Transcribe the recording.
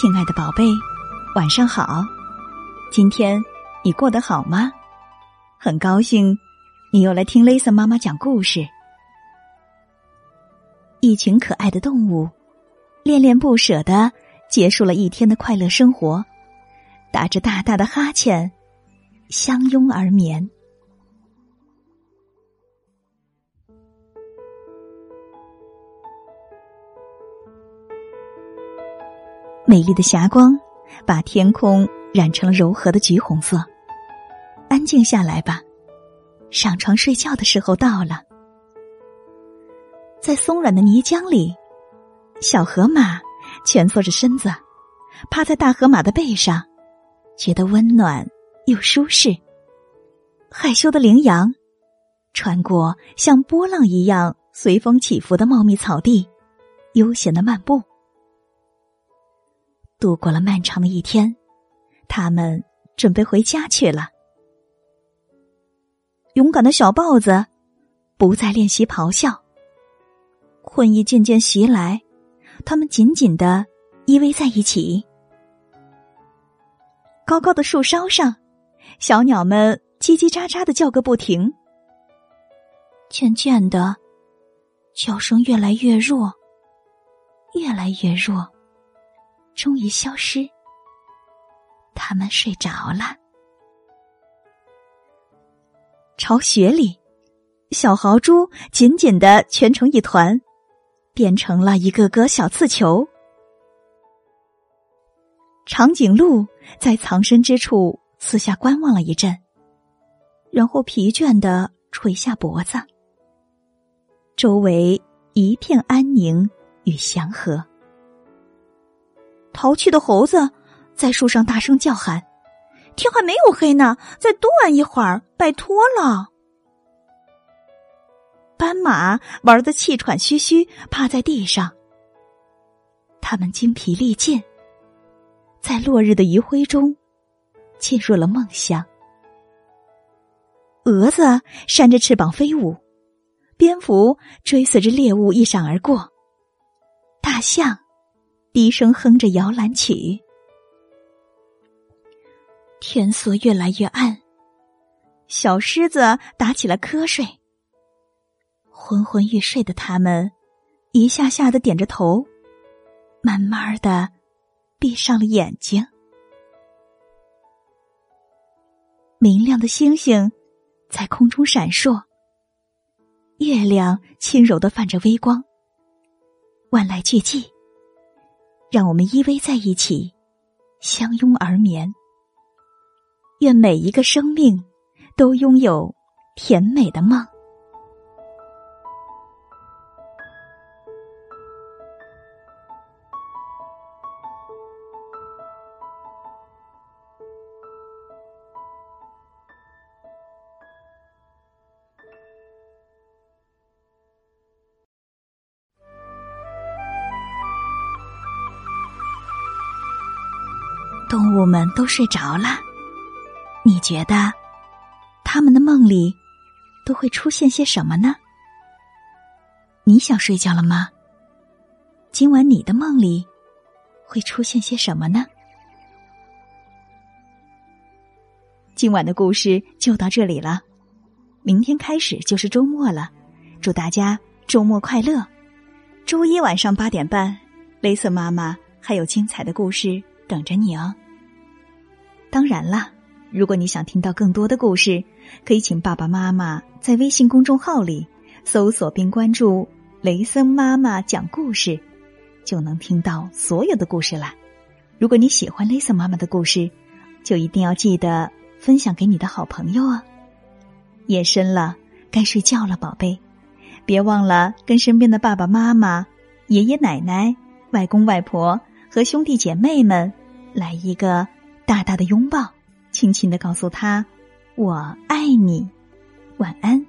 亲爱的宝贝，晚上好！今天你过得好吗？很高兴你又来听雷森妈妈讲故事。一群可爱的动物，恋恋不舍的结束了一天的快乐生活，打着大大的哈欠，相拥而眠。美丽的霞光把天空染成了柔和的橘红色。安静下来吧，上床睡觉的时候到了。在松软的泥浆里，小河马蜷缩着身子，趴在大河马的背上，觉得温暖又舒适。害羞的羚羊穿过像波浪一样随风起伏的茂密草地，悠闲的漫步。度过了漫长的一天，他们准备回家去了。勇敢的小豹子不再练习咆哮，困意渐渐袭来，他们紧紧的依偎在一起。高高的树梢上，小鸟们叽叽喳喳的叫个不停。渐渐的，叫声越来越弱，越来越弱。终于消失，他们睡着了。巢穴里，小豪猪紧紧的蜷成一团，变成了一个个小刺球。长颈鹿在藏身之处四下观望了一阵，然后疲倦的垂下脖子。周围一片安宁与祥和。淘气的猴子在树上大声叫喊：“天还没有黑呢，再多玩一会儿，拜托了！”斑马玩的气喘吁吁，趴在地上。他们精疲力尽，在落日的余晖中进入了梦乡。蛾子扇着翅膀飞舞，蝙蝠追随着猎物一闪而过，大象。低声哼着摇篮曲，天色越来越暗，小狮子打起了瞌睡。昏昏欲睡的他们，一下下的点着头，慢慢的闭上了眼睛。明亮的星星在空中闪烁，月亮轻柔的泛着微光，万籁俱寂。让我们依偎在一起，相拥而眠。愿每一个生命都拥有甜美的梦。动物们都睡着了，你觉得他们的梦里都会出现些什么呢？你想睡觉了吗？今晚你的梦里会出现些什么呢？今晚的故事就到这里了，明天开始就是周末了，祝大家周末快乐！周一晚上八点半，雷瑟妈妈还有精彩的故事等着你哦。当然了，如果你想听到更多的故事，可以请爸爸妈妈在微信公众号里搜索并关注“雷森妈妈讲故事”，就能听到所有的故事啦。如果你喜欢雷森妈妈的故事，就一定要记得分享给你的好朋友啊！夜深了，该睡觉了，宝贝，别忘了跟身边的爸爸妈妈、爷爷奶奶、外公外婆和兄弟姐妹们来一个。大大的拥抱，轻轻的告诉他：“我爱你，晚安。”